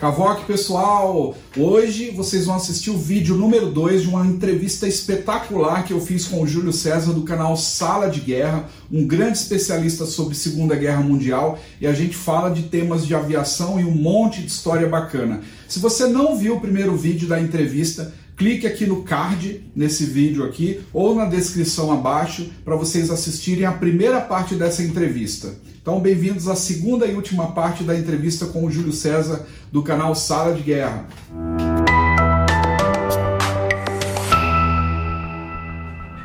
Cavoque, pessoal! Hoje vocês vão assistir o vídeo número 2 de uma entrevista espetacular que eu fiz com o Júlio César do canal Sala de Guerra, um grande especialista sobre Segunda Guerra Mundial, e a gente fala de temas de aviação e um monte de história bacana. Se você não viu o primeiro vídeo da entrevista, clique aqui no card nesse vídeo aqui ou na descrição abaixo para vocês assistirem a primeira parte dessa entrevista. Então, bem-vindos à segunda e última parte da entrevista com o Júlio César do canal Sala de Guerra.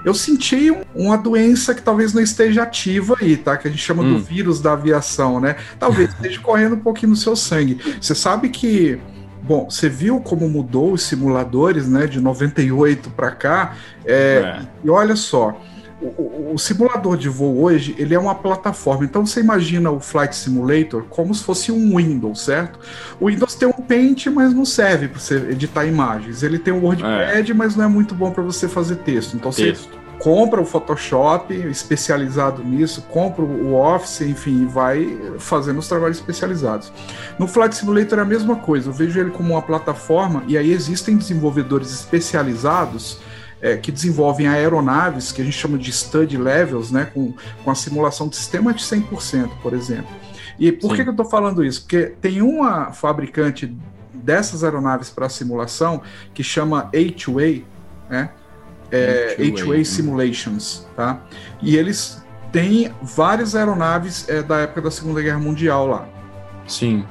Eu senti uma doença que talvez não esteja ativa aí, tá? Que a gente chama hum. do vírus da aviação, né? Talvez esteja correndo um pouquinho no seu sangue. Você sabe que Bom, você viu como mudou os simuladores, né, de 98 para cá? É, é. E olha só, o, o, simulador de voo hoje ele é uma plataforma. Então você imagina o Flight Simulator como se fosse um Windows, certo? O Windows tem um Paint, mas não serve para você editar imagens. Ele tem um WordPad, é. mas não é muito bom para você fazer texto. Então texto. você compra o Photoshop especializado nisso, compra o Office, enfim, vai fazendo os trabalhos especializados. No Flight Simulator é a mesma coisa, eu vejo ele como uma plataforma e aí existem desenvolvedores especializados é, que desenvolvem aeronaves, que a gente chama de study levels, né, com, com a simulação de sistema de 100%, por exemplo. E por que, que eu estou falando isso? Porque tem uma fabricante dessas aeronaves para simulação que chama A2A, né? é, H-Way Simulations, tá? E eles têm várias aeronaves é, da época da Segunda Guerra Mundial lá. Sim.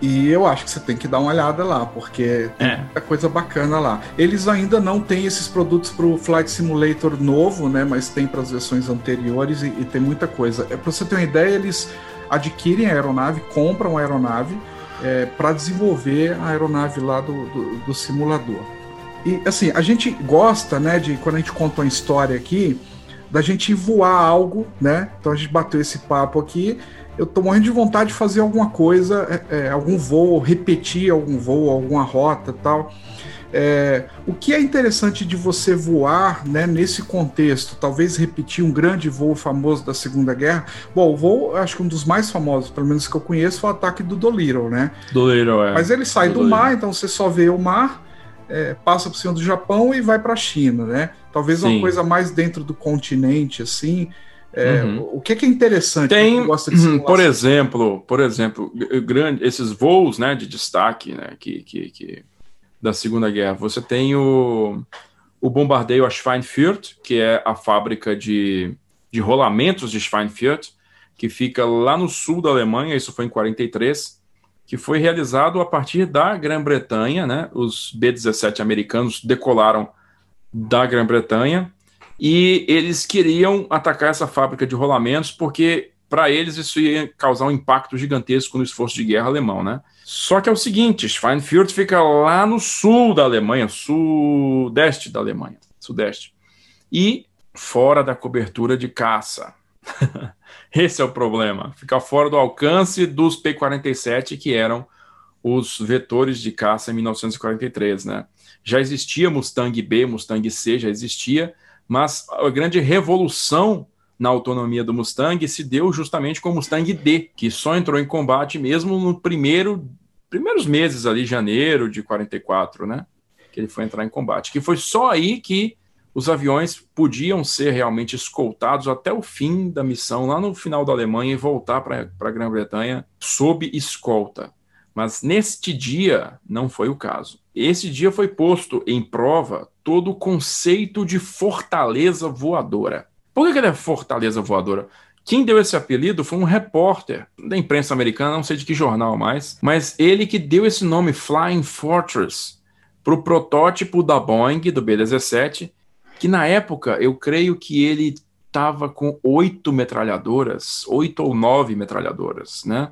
E eu acho que você tem que dar uma olhada lá, porque tem é. muita coisa bacana lá. Eles ainda não têm esses produtos para o Flight Simulator novo, né? Mas tem para as versões anteriores e, e, tem muita coisa. É para você ter uma ideia, eles adquirem a aeronave, compram a aeronave é, para desenvolver a aeronave lá do, do, do simulador. E assim, a gente gosta, né, de quando a gente conta uma história aqui, da gente voar algo, né? Então a gente bateu esse papo aqui. Eu tô morrendo de vontade de fazer alguma coisa, é, é, algum voo, repetir algum voo, alguma rota tal. É, o que é interessante de você voar né, nesse contexto, talvez repetir um grande voo famoso da Segunda Guerra. Bom, o voo, acho que um dos mais famosos, pelo menos que eu conheço, foi o ataque do Dolittle, né? Dolittle, é. Mas ele sai do, do mar, então você só vê o mar é, passa por cima do Japão e vai para a China, né? Talvez Sim. uma coisa mais dentro do continente, assim. É, uhum. O que é, que é interessante? Tem, uhum, por exemplo, por exemplo, grande, esses voos, né, de destaque, né, que, que, que da Segunda Guerra. Você tem o, o bombardeio a Schweinfurt, que é a fábrica de, de rolamentos de Schweinfurt, que fica lá no sul da Alemanha. Isso foi em 43 que foi realizado a partir da Grã-Bretanha, né? Os B-17 americanos decolaram da Grã-Bretanha e eles queriam atacar essa fábrica de rolamentos porque para eles isso ia causar um impacto gigantesco no esforço de guerra alemão, né? Só que é o seguinte, Schweinfurt fica lá no sul da Alemanha, sudeste da Alemanha, sudeste, e fora da cobertura de caça. Esse é o problema. Ficar fora do alcance dos P-47, que eram os vetores de caça em 1943, né? Já existia Mustang B, Mustang C, já existia, mas a grande revolução na autonomia do Mustang se deu justamente com o Mustang D, que só entrou em combate mesmo no primeiro primeiros meses ali, janeiro de 44, né? Que ele foi entrar em combate. Que foi só aí que os aviões podiam ser realmente escoltados até o fim da missão, lá no final da Alemanha, e voltar para a Grã-Bretanha sob escolta. Mas neste dia não foi o caso. Esse dia foi posto em prova todo o conceito de fortaleza voadora. Por que ele é fortaleza voadora? Quem deu esse apelido foi um repórter da imprensa americana, não sei de que jornal mais, mas ele que deu esse nome Flying Fortress para o protótipo da Boeing do B-17 que na época eu creio que ele estava com oito metralhadoras, oito ou nove metralhadoras, né?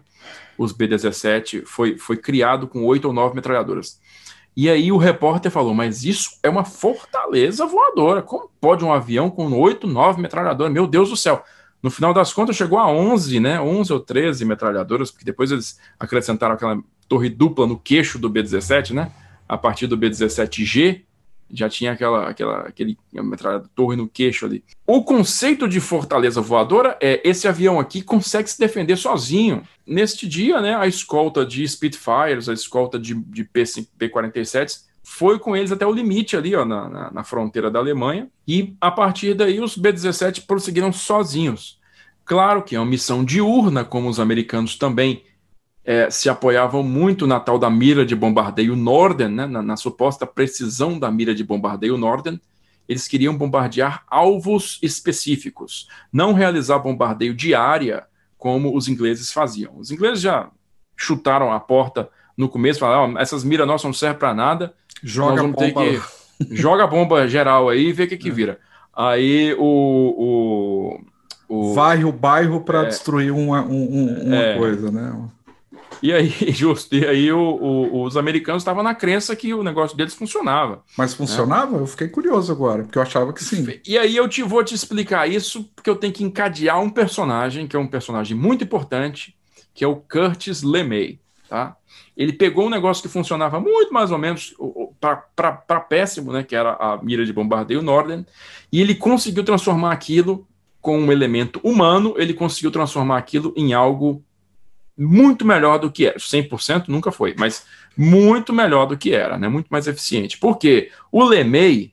Os B-17 foi, foi criado com oito ou nove metralhadoras. E aí o repórter falou, mas isso é uma fortaleza voadora. Como pode um avião com oito, nove metralhadoras? Meu Deus do céu. No final das contas chegou a 11, né? 11 ou 13 metralhadoras, porque depois eles acrescentaram aquela torre dupla no queixo do B-17, né? A partir do B-17G, já tinha aquela, aquela aquele torre no queixo ali. O conceito de fortaleza voadora é esse avião aqui consegue se defender sozinho. Neste dia, né, a escolta de Spitfires, a escolta de, de P-47 foi com eles até o limite ali, ó, na, na, na fronteira da Alemanha, e a partir daí os B-17 prosseguiram sozinhos. Claro que é uma missão diurna, como os americanos também é, se apoiavam muito na tal da mira de bombardeio Norden, né, na, na, suposta precisão da mira de bombardeio Norden. Eles queriam bombardear alvos específicos, não realizar bombardeio de área como os ingleses faziam. Os ingleses já chutaram a porta no começo, falaram: oh, essas miras nossas não servem para nada, joga bomba. Que... joga a bomba geral aí e vê o que, que é. vira. Aí o, o, o... Vai o bairro para é, destruir uma, um, uma é, coisa, né? E aí, justo, e aí o, o, os americanos estavam na crença que o negócio deles funcionava. Mas funcionava? Né? Eu fiquei curioso agora, porque eu achava que sim. E aí eu te vou te explicar isso, porque eu tenho que encadear um personagem, que é um personagem muito importante, que é o Curtis LeMay, tá? Ele pegou um negócio que funcionava muito mais ou menos para péssimo, né, que era a mira de bombardeio Norden, e ele conseguiu transformar aquilo com um elemento humano, ele conseguiu transformar aquilo em algo muito melhor do que era. 100% nunca foi, mas muito melhor do que era, né? Muito mais eficiente. Porque o LeMay,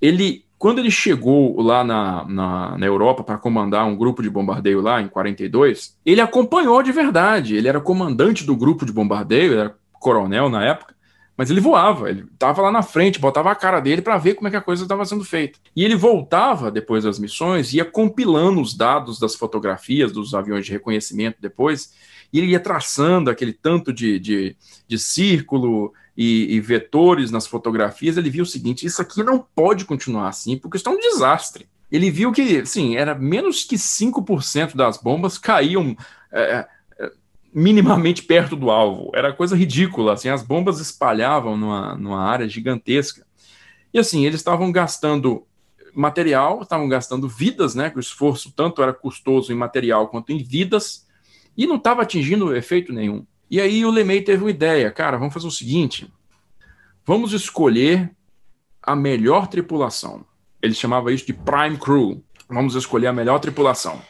ele, quando ele chegou lá na, na, na Europa para comandar um grupo de bombardeio lá em 42, ele acompanhou de verdade. Ele era comandante do grupo de bombardeio, era coronel na época, mas ele voava, ele estava lá na frente, botava a cara dele para ver como é que a coisa estava sendo feita. E ele voltava depois das missões, ia compilando os dados das fotografias dos aviões de reconhecimento depois e ele ia traçando aquele tanto de, de, de círculo e, e, vetores nas fotografias, ele viu o seguinte: isso aqui não pode continuar assim, porque isso é um desastre. Ele viu que, sim, era menos que 5% das bombas caíam é, minimamente perto do alvo. Era coisa ridícula, assim, as bombas espalhavam numa, numa área gigantesca. E assim, eles estavam gastando material, estavam gastando vidas, né? Que o esforço tanto era custoso em material quanto em vidas e não estava atingindo efeito nenhum. E aí o LeMay teve uma ideia, cara, vamos fazer o seguinte, vamos escolher a melhor tripulação. Ele chamava isso de Prime Crew. Vamos escolher a melhor tripulação.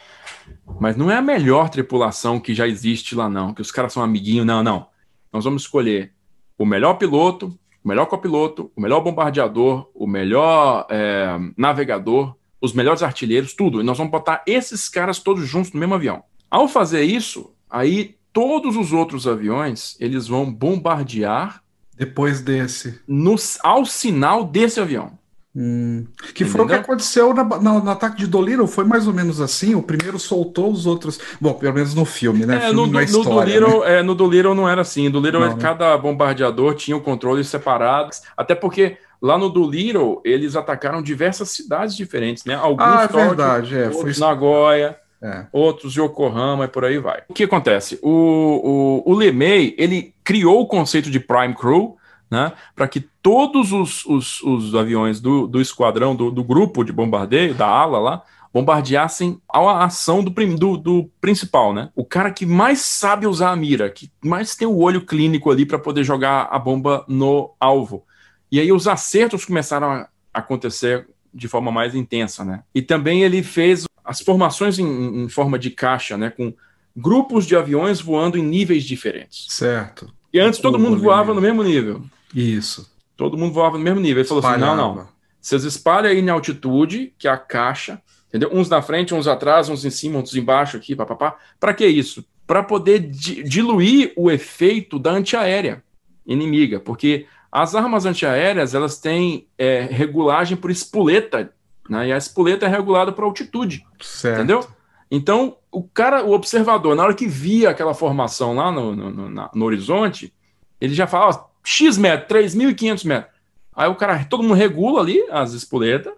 Mas não é a melhor tripulação que já existe lá, não, que os caras são amiguinhos, não, não. Nós vamos escolher o melhor piloto, o melhor copiloto, o melhor bombardeador, o melhor é, navegador, os melhores artilheiros, tudo. E nós vamos botar esses caras todos juntos no mesmo avião. Ao fazer isso, aí todos os outros aviões eles vão bombardear depois desse no, ao sinal desse avião. Hum. Que Entendeu? foi o que aconteceu na, na, no ataque de Dolittle, foi mais ou menos assim. O primeiro soltou os outros. Bom, pelo menos no filme, né? É, filme no, no, história, no, Dolittle, né? é, no Dolittle não era assim. No Dolittle, não, né? cada bombardeador tinha o um controle separado. Até porque lá no Dolittle eles atacaram diversas cidades diferentes, né? Alguns ah, é verdade, é, foi Nagoya. É. Outros Yokohama e por aí vai. O que acontece? O, o, o LeMay, ele criou o conceito de Prime Crew, né, para que todos os, os, os, aviões do, do esquadrão, do, do, grupo de bombardeio, da ala lá, bombardeassem a ação do, do, do, principal, né? O cara que mais sabe usar a mira, que mais tem o olho clínico ali para poder jogar a bomba no alvo. E aí os acertos começaram a acontecer de forma mais intensa, né? E também ele fez as formações em, em, forma de caixa, né, com grupos de aviões voando em níveis diferentes. Certo. E antes todo mundo voava no mesmo nível. Isso. Todo mundo voava no mesmo nível. Ele falou Espalhava. assim: não, não. Vocês espalham aí em altitude, que é a caixa, entendeu? Uns na frente, uns atrás, uns em cima, uns embaixo aqui, papapá. Para que isso? Para poder di diluir o efeito da antiaérea inimiga, porque as armas antiaéreas elas têm é, regulagem por espoleta né? E a espoleta é regulada por altitude. Certo. Entendeu? Então, o cara, o observador, na hora que via aquela formação lá no, no, no, no horizonte, ele já fala, X metros, 3.500 metros. Aí o cara, todo mundo regula ali as espoletas,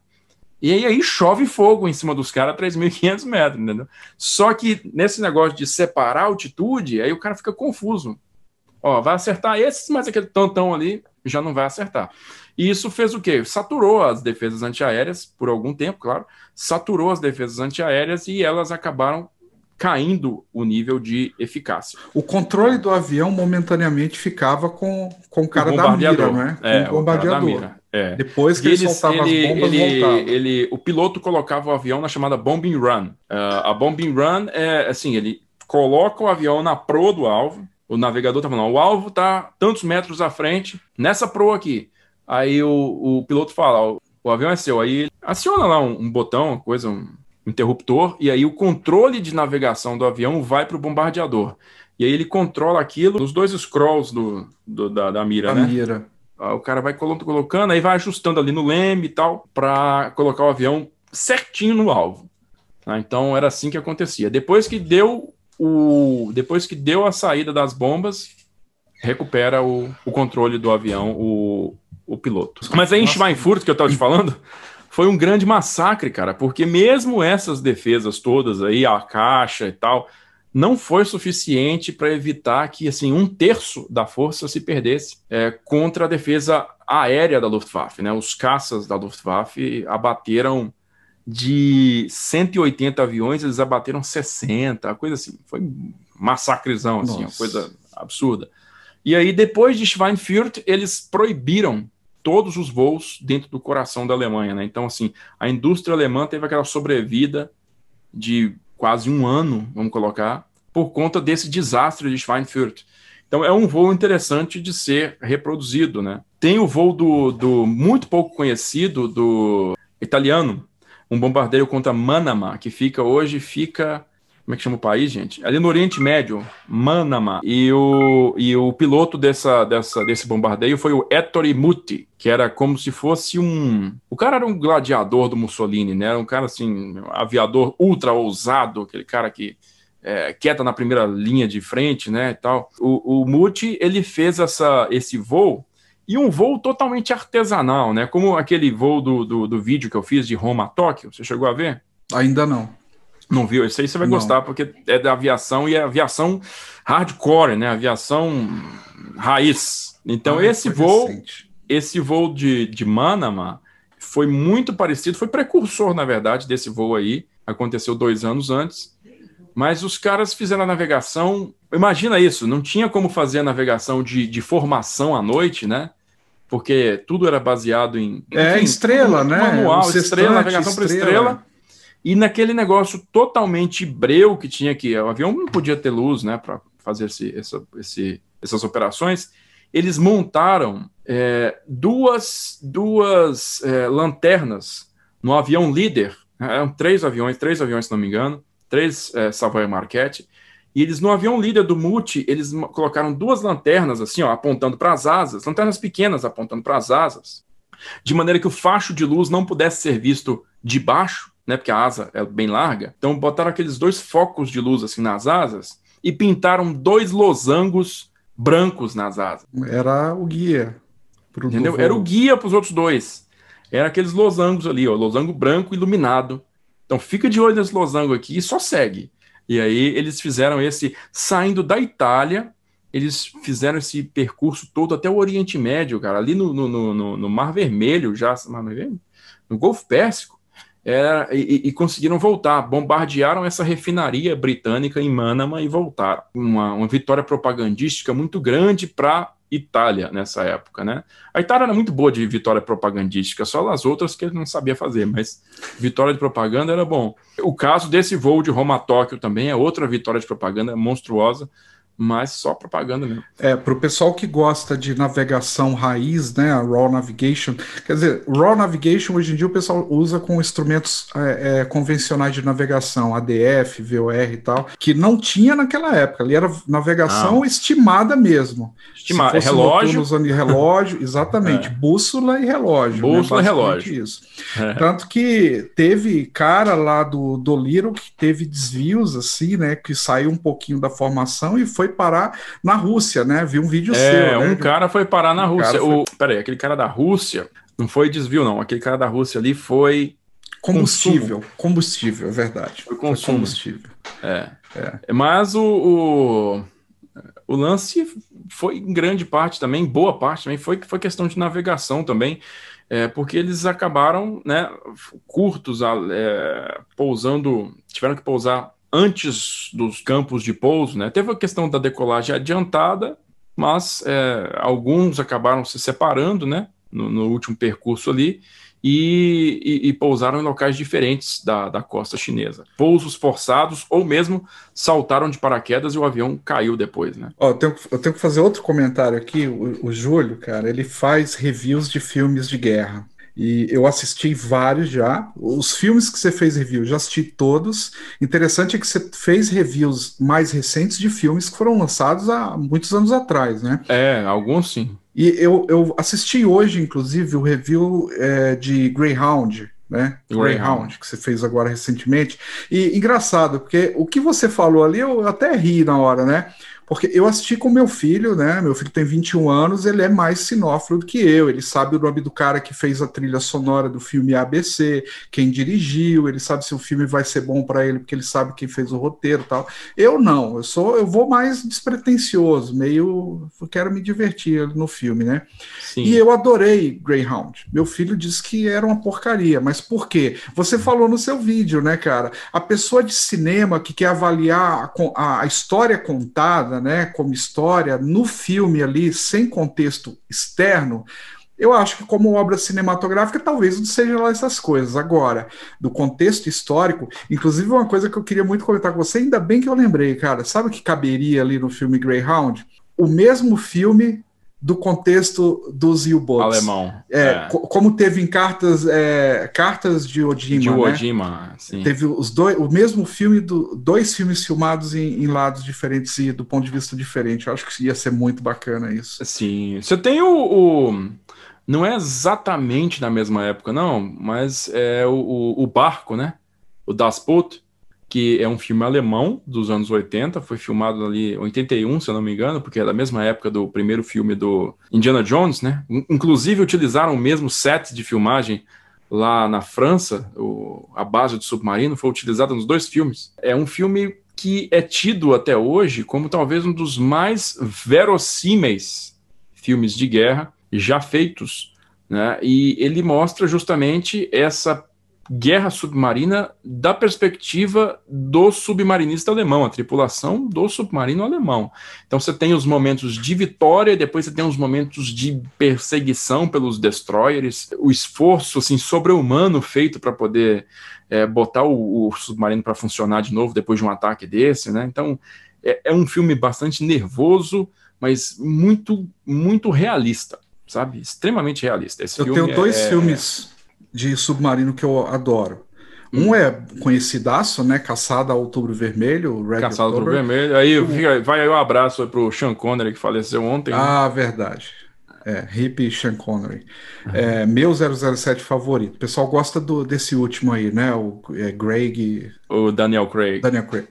e aí, aí chove fogo em cima dos caras a 3.500 metros, entendeu? Só que nesse negócio de separar altitude, aí o cara fica confuso. Ó, vai acertar esses, mas aquele tantão ali já não vai acertar. E isso fez o quê? Saturou as defesas antiaéreas por algum tempo, claro, saturou as defesas antiaéreas e elas acabaram caindo o nível de eficácia. O controle do avião momentaneamente ficava com, com o cara o da mira, não é? é o bombardeador. É. Depois que ele, ele soltava ele, as bombas, ele, ele, o piloto colocava o avião na chamada bombing run. Uh, a bombing run é assim, ele coloca o avião na proa do alvo, o navegador tá falando, o alvo tá tantos metros à frente, nessa proa aqui. Aí o, o piloto fala, o, o avião é seu. Aí aciona lá um, um botão, uma coisa, um interruptor, e aí o controle de navegação do avião vai para o bombardeador. E aí ele controla aquilo nos dois scrolls do, do da, da mira, né? mira. O cara vai colocando, aí vai ajustando ali no leme e tal, para colocar o avião certinho no alvo. Tá? Então era assim que acontecia. Depois que deu o, depois que deu a saída das bombas, recupera o, o controle do avião, o, o piloto. Mas aí em Schweinfurt, que eu estava te falando, foi um grande massacre, cara, porque mesmo essas defesas todas aí, a caixa e tal, não foi suficiente para evitar que assim um terço da força se perdesse é, contra a defesa aérea da Luftwaffe. Né? Os caças da Luftwaffe abateram de 180 aviões, eles abateram 60, coisa assim. Foi massacrezão, assim, uma coisa absurda. E aí, depois de Schweinfurt, eles proibiram todos os voos dentro do coração da Alemanha, né? Então, assim, a indústria alemã teve aquela sobrevida de quase um ano, vamos colocar, por conta desse desastre de Schweinfurt. Então, é um voo interessante de ser reproduzido, né? Tem o voo do, do muito pouco conhecido do italiano, um bombardeiro contra Manama, que fica hoje, fica como é que chama o país, gente? Ali no Oriente Médio, Manama. E o, e o piloto dessa, dessa, desse bombardeio foi o Ettore Muti, que era como se fosse um. O cara era um gladiador do Mussolini, né? Era um cara assim, um aviador ultra ousado, aquele cara que. É, quieta na primeira linha de frente, né, e tal. O, o Muti, ele fez essa, esse voo e um voo totalmente artesanal, né? Como aquele voo do, do, do, vídeo que eu fiz de Roma a Tóquio. Você chegou a ver? Ainda não. Não viu? Esse aí você vai Não. gostar, porque é da aviação e é aviação hardcore, né? Aviação raiz. Então, ah, esse voo, recente. esse voo de, de Manama foi muito parecido, foi precursor, na verdade, desse voo aí. Aconteceu dois anos antes. Mas os caras fizeram a navegação. Imagina isso, não tinha como fazer a navegação de, de formação à noite, né? Porque tudo era baseado em. É, enfim, estrela, né? Manual, estrela, navegação para estrela. E naquele negócio totalmente breu que tinha que o avião não podia ter luz, né, para fazer esse, essa, esse, essas operações, eles montaram é, duas, duas é, lanternas no avião líder, né, eram três aviões, três aviões, se não me engano, três é, Savoy Marquette, e eles no avião líder do Multi, eles colocaram duas lanternas assim, ó, apontando para as asas, lanternas pequenas apontando para as asas, de maneira que o facho de luz não pudesse ser visto de baixo, né? Porque a asa é bem larga. Então botaram aqueles dois focos de luz assim nas asas e pintaram dois losangos brancos nas asas. Era o guia. Entendeu? Era o guia para os outros dois. Era aqueles losangos ali, ó, losango branco iluminado. Então fica de olho nesse losango aqui e só segue. E aí eles fizeram esse saindo da Itália, eles fizeram esse percurso todo até o Oriente Médio, cara, ali no, no, no, no Mar Vermelho, já Mar Vermelho? no Golfo Pérsico era, e, e, conseguiram voltar, bombardearam essa refinaria britânica em Manama e voltaram. Uma, uma vitória propagandística muito grande para Itália nessa época, né? A Itália era muito boa de vitória propagandística, só as outras que não sabia fazer, mas vitória de propaganda era bom. O caso desse voo de Roma a Tóquio também é outra vitória de propaganda monstruosa mas só propaganda mesmo. É, para o pessoal que gosta de navegação raiz, né, a Raw Navigation, quer dizer, Raw Navigation hoje em dia o pessoal usa com instrumentos é, é, convencionais de navegação, ADF, VOR e tal, que não tinha naquela época, ali era navegação ah. estimada mesmo. Estimada, relógio. Usando relógio, exatamente, é. bússola e relógio. Né, bússola né, e relógio. Isso. É. Tanto que teve cara lá do, do Little que teve desvios assim, né, que saiu um pouquinho da formação e foi foi parar na Rússia, né? Vi um vídeo é, seu. Né? Um cara foi parar na um Rússia. Foi... O, peraí, aquele cara da Rússia não foi desvio, não. Aquele cara da Rússia ali foi. Combustível, consumo. combustível, é verdade. Foi, foi combustível. É. é. Mas o, o, o, lance foi em grande parte também, boa parte também, foi, foi questão de navegação também, é, porque eles acabaram né, curtos, é, pousando, tiveram que pousar antes dos campos de pouso, né? Teve a questão da decolagem adiantada, mas é, alguns acabaram se separando, né? No, no último percurso ali. E, e, e, pousaram em locais diferentes da, da costa chinesa. Pousos forçados ou mesmo saltaram de paraquedas e o avião caiu depois, né? Ó, eu, tenho, eu tenho que fazer outro comentário aqui. O, o Júlio, cara, ele faz reviews de filmes de guerra. E eu assisti vários já. Os filmes que você fez review, já assisti todos. Interessante é que você fez reviews mais recentes de filmes que foram lançados há muitos anos atrás, né? É, alguns sim. E eu, eu assisti hoje, inclusive, o review é, de Greyhound, né? Greyhound. Greyhound, que você fez agora recentemente. E engraçado, porque o que você falou ali, eu até ri na hora, né? Porque eu assisti com meu filho, né? Meu filho tem 21 anos, ele é mais sinófilo do que eu. Ele sabe o nome do cara que fez a trilha sonora do filme ABC, quem dirigiu, ele sabe se o filme vai ser bom para ele, porque ele sabe quem fez o roteiro tal. Eu não, eu sou, eu vou mais despretensioso, meio. Eu quero me divertir no filme, né? Sim. E eu adorei Greyhound. Meu filho disse que era uma porcaria, mas por quê? Você falou no seu vídeo, né, cara? A pessoa de cinema que quer avaliar a, a história contada né, como história, no filme ali, sem contexto externo, eu acho que como obra cinematográfica talvez não seja lá essas coisas. Agora, do contexto histórico, inclusive uma coisa que eu queria muito comentar com você, ainda bem que eu lembrei, cara, sabe o que caberia ali no filme Greyhound? O mesmo filme do contexto dos U-boats. Alemão. É, é. Como teve em cartas, é, cartas de Odima. De Odima, né? sim. Teve os dois, o mesmo filme, do, dois filmes filmados em, em, lados diferentes e do ponto de vista diferente. Eu acho que ia ser muito bacana isso. Sim. Você tem o, o. não é exatamente na mesma época, não, mas é o, o barco, né? O Das Boot que é um filme alemão dos anos 80, foi filmado ali em 81, se eu não me engano, porque é da mesma época do primeiro filme do Indiana Jones, né? Inclusive utilizaram o mesmo set de filmagem lá na França, o, a base do submarino foi utilizada nos dois filmes. É um filme que é tido até hoje como talvez um dos mais verossímeis filmes de guerra já feitos, né? E ele mostra justamente essa guerra submarina da perspectiva do submarinista alemão, a tripulação do submarino alemão. Então você tem os momentos de vitória, depois você tem os momentos de perseguição pelos destroyers, o esforço assim sobre-humano feito para poder é, botar o, o submarino para funcionar de novo depois de um ataque desse, né? Então é, é um filme bastante nervoso, mas muito muito realista, sabe? Extremamente realista. Esse Eu tenho dois é, filmes de submarino que eu adoro. Um hum. é conhecidaço, né? Caçada ao Outubro Vermelho, Red Caçada ao Outubro Vermelho. Aí o... vai aí um abraço para o Sean Connery que faleceu ontem. Né? Ah, né? verdade. É, Hip Sean Connery. É, meu 007 favorito. O pessoal gosta do, desse último aí, né? O é, Greg. O Daniel Craig. Daniel Craig.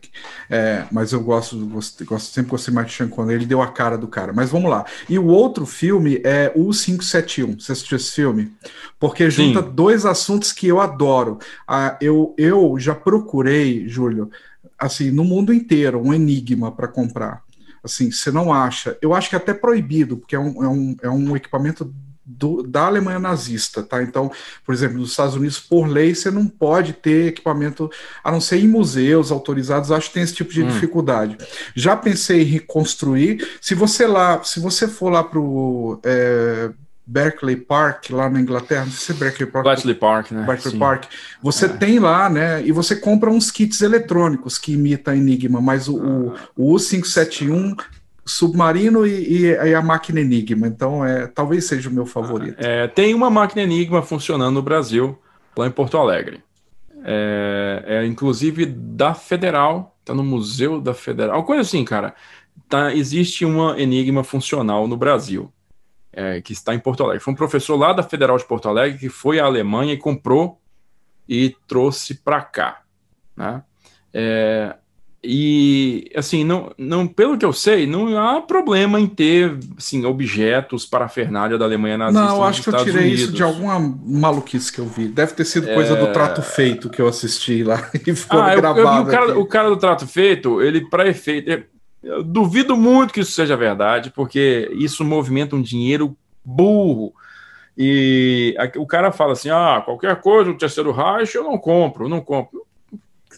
É, mas eu gosto, gosto, gosto, sempre gostei mais de Sean Connery. Ele deu a cara do cara. Mas vamos lá. E o outro filme é o 571. Você assistiu esse filme? Porque junta Sim. dois assuntos que eu adoro. Ah, eu, eu já procurei, Júlio, assim, no mundo inteiro, um enigma para comprar Assim, você não acha. Eu acho que é até proibido, porque é um, é um, é um equipamento do, da Alemanha nazista, tá? Então, por exemplo, nos Estados Unidos, por lei, você não pode ter equipamento, a não ser em museus autorizados, acho que tem esse tipo de hum. dificuldade. Já pensei em reconstruir. Se você lá, se você for lá para o é, Berkeley Park, lá na Inglaterra, não sei se é Berkeley Park. Berkeley Park, né? Berkeley Sim. Park. Você é. tem lá, né? E você compra uns kits eletrônicos que imita Enigma, mas o, ah. o, o U571 submarino e, e, a máquina Enigma. Então, é, talvez seja o meu favorito. É, tem uma máquina Enigma funcionando no Brasil, lá em Porto Alegre. É, é inclusive da Federal, tá no Museu da Federal. Coisa assim, cara. Tá, existe uma Enigma funcional no Brasil é, que está em Porto Alegre. Foi um professor lá da Federal de Porto Alegre que foi à Alemanha e comprou e trouxe para cá. Né? É, e assim, não, não, pelo que eu sei, não há problema em ter assim, objetos para a Fernália da Alemanha nazista. Não, acho que eu tirei Unidos. isso de alguma maluquice que eu vi. Deve ter sido coisa é... do trato feito que eu assisti lá e ficou ah, gravado. Eu, eu o, cara, o, cara, do trato feito, ele, para efeito. Eu duvido muito que isso seja verdade, porque isso movimenta um dinheiro burro. E o cara fala assim: ah, qualquer coisa, o terceiro Reich eu não compro, não compro.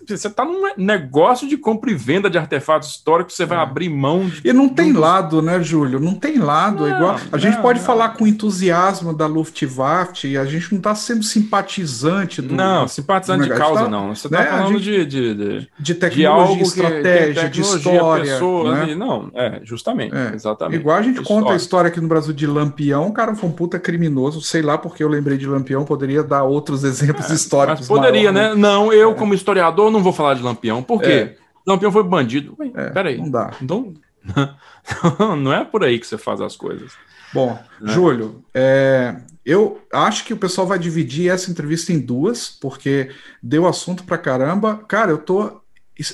Você está num negócio de compra e venda de artefatos históricos, você vai é. abrir mão de. E não tem lado, né, Júlio? Não tem lado. Não, igual A gente pode não. falar com entusiasmo da Luftwaffe, a gente não está sendo simpatizante do. Não, simpatizante de causa, tá, não. Você está né? falando gente, de, de, de tecnologia, de estratégia, de história. Pessoas, né? Não, é, justamente. É. Exatamente. Igual a gente história. conta a história aqui no Brasil de Lampião, o cara foi um puta criminoso, sei lá porque eu lembrei de Lampião, poderia dar outros exemplos é, históricos. poderia, maior, né? Não, eu, é. como historiador, não vou falar de Lampião. Por quê? É. Lampião foi bandido. Ué, é, peraí. Não dá. Então, não é por aí que você faz as coisas. Bom, né? Júlio, é, eu acho que o pessoal vai dividir essa entrevista em duas, porque deu assunto pra caramba. Cara, eu tô.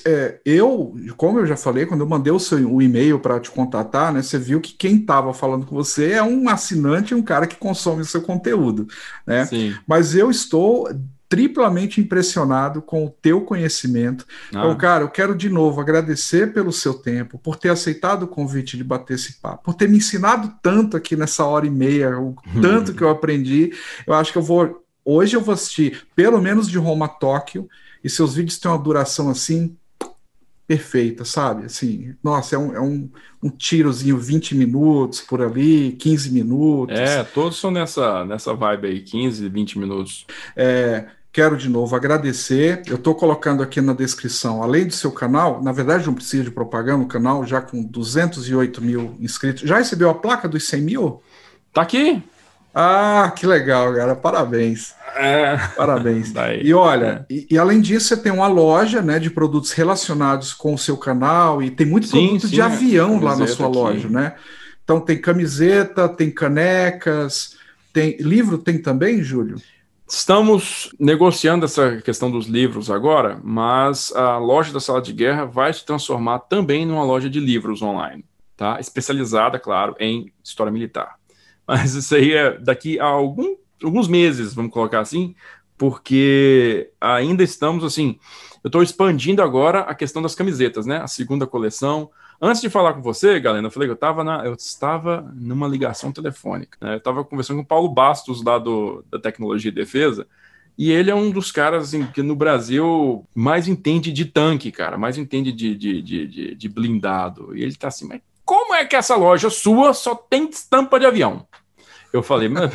É, eu, como eu já falei, quando eu mandei o seu o e-mail para te contatar, né, você viu que quem estava falando com você é um assinante, um cara que consome o seu conteúdo, né? Sim. Mas eu estou triplamente impressionado com o teu conhecimento. Ah. Então, cara, eu quero de novo agradecer pelo seu tempo, por ter aceitado o convite de bater esse papo, por ter me ensinado tanto aqui nessa hora e meia, o tanto que eu aprendi. Eu acho que eu vou. Hoje eu vou assistir pelo menos de Roma a Tóquio, e seus vídeos têm uma duração assim perfeita, sabe? Assim, nossa, é um, é um, um tirozinho 20 minutos por ali, 15 minutos. É, todos são nessa, nessa vibe aí, 15, 20 minutos. É, Quero de novo agradecer. Eu estou colocando aqui na descrição, além do seu canal, na verdade não precisa de propaganda, o canal já com 208 mil inscritos. Já recebeu a placa dos 100 mil? Tá aqui. Ah, que legal, cara. Parabéns. É. Parabéns. Daí, e olha, é. e, e, além disso, você tem uma loja né, de produtos relacionados com o seu canal e tem muito sim, produto sim, de avião lá na sua aqui. loja, né? Então tem camiseta, tem canecas, tem livro tem também, Júlio? Estamos negociando essa questão dos livros agora, mas a loja da Sala de Guerra vai se transformar também numa loja de livros online, tá? Especializada, claro, em história militar. Mas isso aí é daqui a algum, alguns meses, vamos colocar assim, porque ainda estamos assim. Eu estou expandindo agora a questão das camisetas, né? A segunda coleção, Antes de falar com você, galera, eu falei que eu estava na, eu estava numa ligação telefônica. Né? Eu estava conversando com o Paulo Bastos lá do, da Tecnologia e Defesa. E ele é um dos caras assim, que no Brasil mais entende de tanque, cara, mais entende de, de, de, de blindado. E ele tá assim, mas como é que essa loja sua só tem estampa de avião? Eu falei, mas,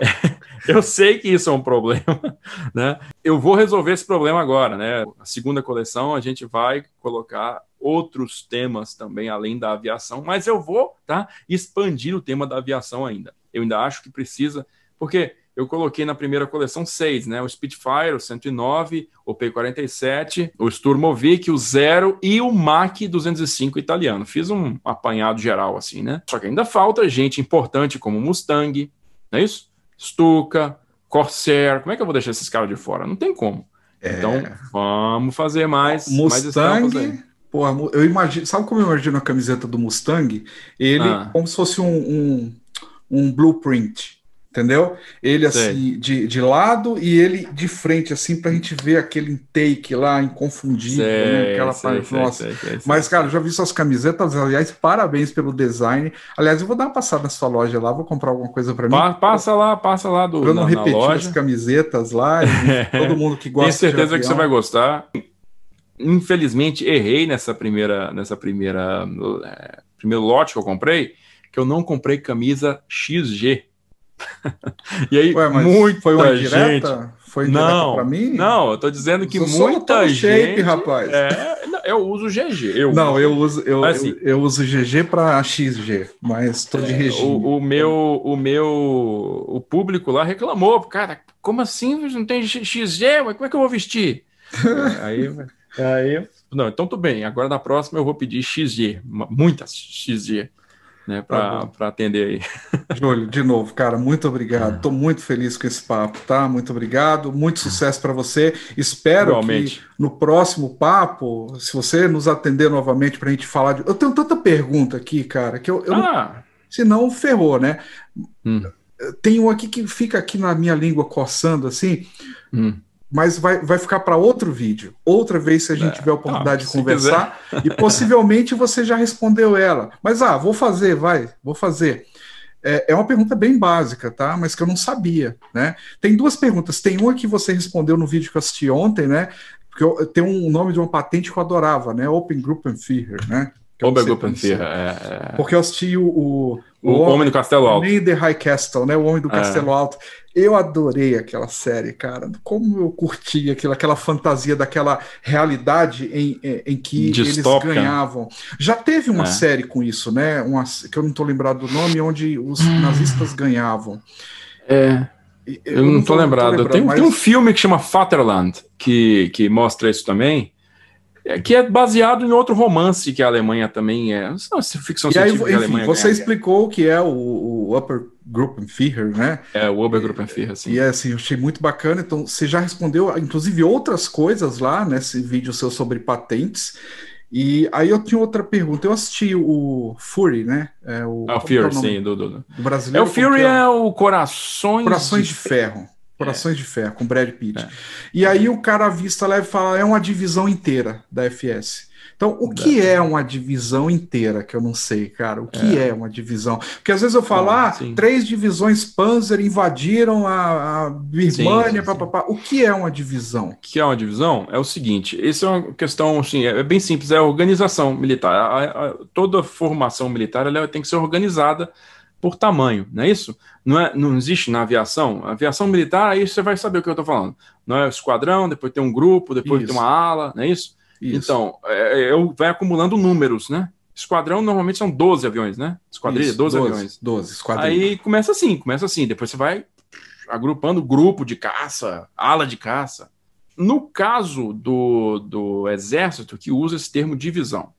eu sei que isso é um problema, né? Eu vou resolver esse problema agora, né? A segunda coleção a gente vai colocar outros temas também além da aviação, mas eu vou, tá? Expandir o tema da aviação ainda. Eu ainda acho que precisa, porque eu coloquei na primeira coleção seis, né? O Spitfire, o 109, o P-47, o Sturmovik, o Zero e o Mach 205 italiano. Fiz um apanhado geral assim, né? Só que ainda falta gente importante como Mustang, não é isso? Stuka, Corsair. Como é que eu vou deixar esses caras de fora? Não tem como. É... Então, vamos fazer mais. Mustang, mais porra, eu imagino. Sabe como eu imagino a camiseta do Mustang? Ele ah. como se fosse um, um, um blueprint entendeu? Ele assim, de, de lado e ele de frente, assim, pra gente ver aquele take lá, inconfundível, sei, né? Aquela sei, parte, sei, nossa. Mas, cara, já vi suas camisetas, aliás, parabéns pelo design. Aliás, eu vou dar uma passada na sua loja lá, vou comprar alguma coisa para mim. Pa passa lá, passa lá do. Pra não na, repetir na as camisetas lá, todo mundo que gosta. Tenho certeza que você vai gostar. Infelizmente, errei nessa primeira, nessa primeira, é, primeiro lote que eu comprei, que eu não comprei camisa XG e aí, Ué, muita foi uma gente... Foi não, para mim? Não, eu tô dizendo que muita gente. Shape, rapaz. É, eu uso GG. Eu não, uso. eu uso eu, assim, eu, eu, uso GG para XG, mas tô de é, regime. O, o, meu o meu o público lá reclamou, cara, como assim não tem XG? Como é que eu vou vestir? É, aí aí não, então tudo bem. Agora na próxima eu vou pedir XG, muitas XG né, para tá atender aí. Júlio, de novo, cara, muito obrigado. Estou muito feliz com esse papo, tá? Muito obrigado, muito sucesso para você. Espero Igualmente. que no próximo papo, se você nos atender novamente para a gente falar de. Eu tenho tanta pergunta aqui, cara, que eu. eu ah. não... Senão ferrou, né? Hum. Tem um aqui que fica aqui na minha língua coçando assim. Hum mas vai, vai ficar para outro vídeo. Outra vez, se a gente é, tiver a oportunidade não, de conversar, quiser. e possivelmente você já respondeu ela. Mas, ah, vou fazer, vai, vou fazer. É, é, uma pergunta bem básica, tá? Mas que eu não sabia, né? Tem duas perguntas. Tem uma que você respondeu no vídeo que eu assisti ontem, né? Porque eu, tem um nome de uma patente que eu adorava, né? Open Group and Fear, né? Obergruppenführer, é, é. Porque eu assisti o, o, o, o Homem, do Castelo Alto. Nem The High Castle, né? O Homem do é. Castelo Alto. Eu adorei aquela série, cara. Como eu curti aquilo, aquela fantasia daquela realidade em, em que Distópica. eles ganhavam. Já teve uma é. série com isso, né? Uma, que eu não tô lembrado do nome, onde os hum. nazistas ganhavam. É. Eu, eu não, tô, tô lembrado. lembrado tem, mas... tem, um filme que chama Vaterland, que, que mostra isso também. É, que é baseado em outro romance que a Alemanha também é. Não, é ficção científica aí, enfim, Alemanha Você ganha, explicou o que é o, o Upper Gruppenführer, né? É, o Obergruppenführer, sim. E é assim, eu achei muito bacana. Então, você já respondeu, inclusive, outras coisas lá nesse vídeo seu sobre patentes. E aí eu tinha outra pergunta. Eu assisti o Fury, né? É o, ah, o Fury, é sim, do, do, do brasileiro. É o Fury é, é, o Corações, Corações de, de Ferro. Corações é. de Ferro, com Brad Pitt. É. E aí o cara vista lá e fala, é uma divisão inteira da FS. Então, o que é uma divisão inteira? Que eu não sei, cara. O que é, é uma divisão? Porque às vezes eu falo, ah, três divisões Panzer invadiram a, a Birmania, sim. O que é uma divisão? O que é uma divisão? É o seguinte: isso é uma questão, assim, é bem simples, é a organização militar. A, a, toda formação militar ela tem que ser organizada por tamanho, não é isso? Não, é, não existe na aviação. A aviação militar, aí você vai saber o que eu estou falando. Não é o esquadrão, depois tem um grupo, depois isso. tem uma ala, não é isso? isso. Então, é, é, vai acumulando números, né? Esquadrão normalmente são 12 aviões, né? Esquadrilha, isso, 12, 12 aviões. 12, esquadrilha. Aí começa assim, começa assim, depois você vai agrupando grupo de caça, ala de caça. No caso do, do exército, que usa esse termo divisão,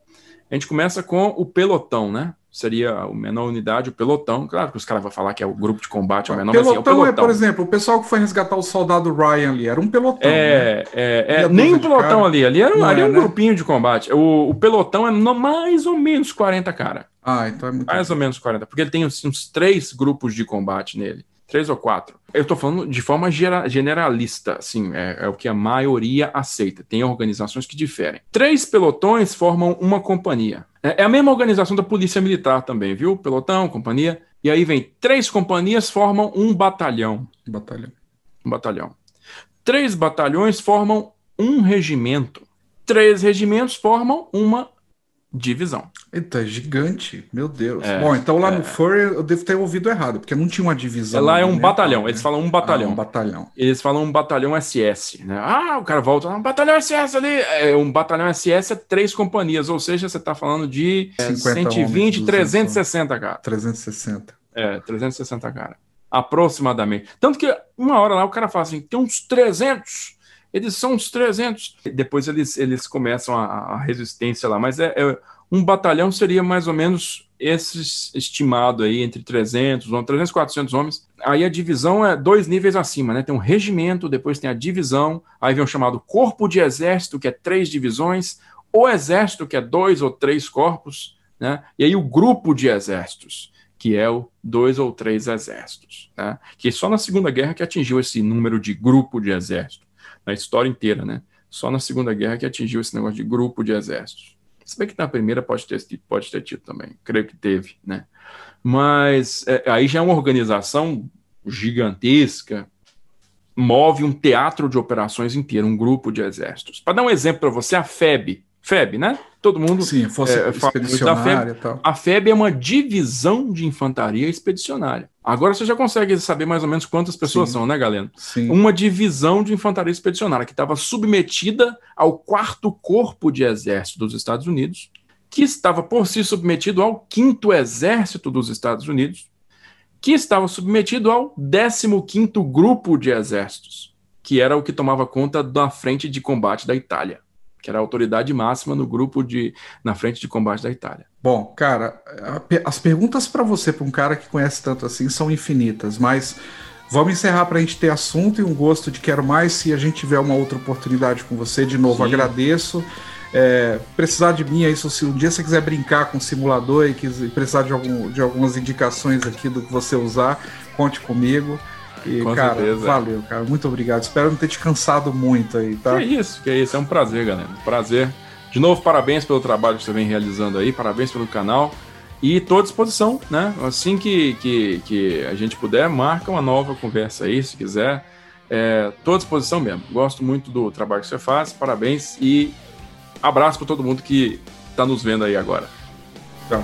a gente começa com o pelotão, né? Seria a menor unidade, o pelotão. Claro que os caras vão falar que é o grupo de combate, é o menor, pelotão, mas, assim, é o pelotão. é, por exemplo, o pessoal que foi resgatar o soldado Ryan ali, era um pelotão. É, né? é, é nem um pelotão ali, ali era, ali é, um né? grupinho de combate. O, o pelotão é no, mais ou menos 40 cara. Ah, então é muito. Mais ou menos 40, porque ele tem uns, uns três grupos de combate nele. Três ou quatro. Eu estou falando de forma generalista, assim, é, é, o que a maioria aceita. Tem organizações que diferem. Três pelotões formam uma companhia. É, é a mesma organização da polícia militar também, viu? Pelotão, companhia. E aí vem três companhias formam um batalhão. Batalhão. Um batalhão. Três batalhões formam um regimento. Três regimentos formam uma divisão. Eita, gigante, meu Deus. É, Bom, então lá é. no Furry eu devo ter ouvido errado, porque não tinha uma divisão. Lá é um né? batalhão, eles falam um batalhão. Ah, um batalhão. Eles falam um batalhão SS, né? Ah, o cara volta, um batalhão SS ali. É, um batalhão SS é três companhias, ou seja, você está falando de 120, homens, 360, cara. 360. É, 360, cara. Aproximadamente. Tanto que uma hora lá o cara fala assim, tem uns 300 eles são uns 300. Depois eles, eles começam a, a resistência lá, mas é, é, um batalhão seria mais ou menos esse estimado aí entre 300, 300, 400 homens. Aí a divisão é dois níveis acima, né? Tem um regimento, depois tem a divisão, aí vem o chamado corpo de exército, que é três divisões, o exército, que é dois ou três corpos, né? E aí o grupo de exércitos, que é o dois ou três exércitos, né? Que só na Segunda Guerra que atingiu esse número de grupo de exército na história inteira, né? Só na Segunda Guerra que atingiu esse negócio de grupo de exércitos. Se bem que na primeira pode ter, pode ter tido também, creio que teve, né? Mas é, aí já é uma organização gigantesca, move um teatro de operações inteiro, um grupo de exércitos. Para dar um exemplo para você, a FEB, FEB, né? Todo mundo Sim, fosse é, expedicionária FEB. A FEB é uma divisão de infantaria expedicionária. Agora você já consegue saber mais ou menos quantas pessoas Sim. são, né, Galeno? Sim. Uma divisão de infantaria expedicionária que estava submetida ao quarto corpo de exército dos Estados Unidos, que estava por si submetido ao quinto exército dos Estados Unidos, que estava submetido ao 15 quinto grupo de exércitos, que era o que tomava conta da frente de combate da Itália que era a autoridade máxima no grupo de na frente de combate da Itália. Bom, cara, as perguntas para você, para um cara que conhece tanto assim, são infinitas, mas vamos encerrar para a gente ter assunto e um gosto de quero mais. Se a gente tiver uma outra oportunidade com você, de novo, Sim. agradeço. É, precisar de mim aí, se um dia você quiser brincar com o simulador e quiser, precisar de, algum, de algumas indicações aqui do que você usar, conte comigo. E, Com cara, certeza. valeu, cara. Muito obrigado. Espero não ter te cansado muito aí, tá? Que isso, que isso. É um prazer, galera. Prazer. De novo, parabéns pelo trabalho que você vem realizando aí, parabéns pelo canal. E estou à disposição, né? Assim que, que, que a gente puder, marca uma nova conversa aí, se quiser. Estou é, à disposição mesmo. Gosto muito do trabalho que você faz. Parabéns e abraço para todo mundo que está nos vendo aí agora. Tchau.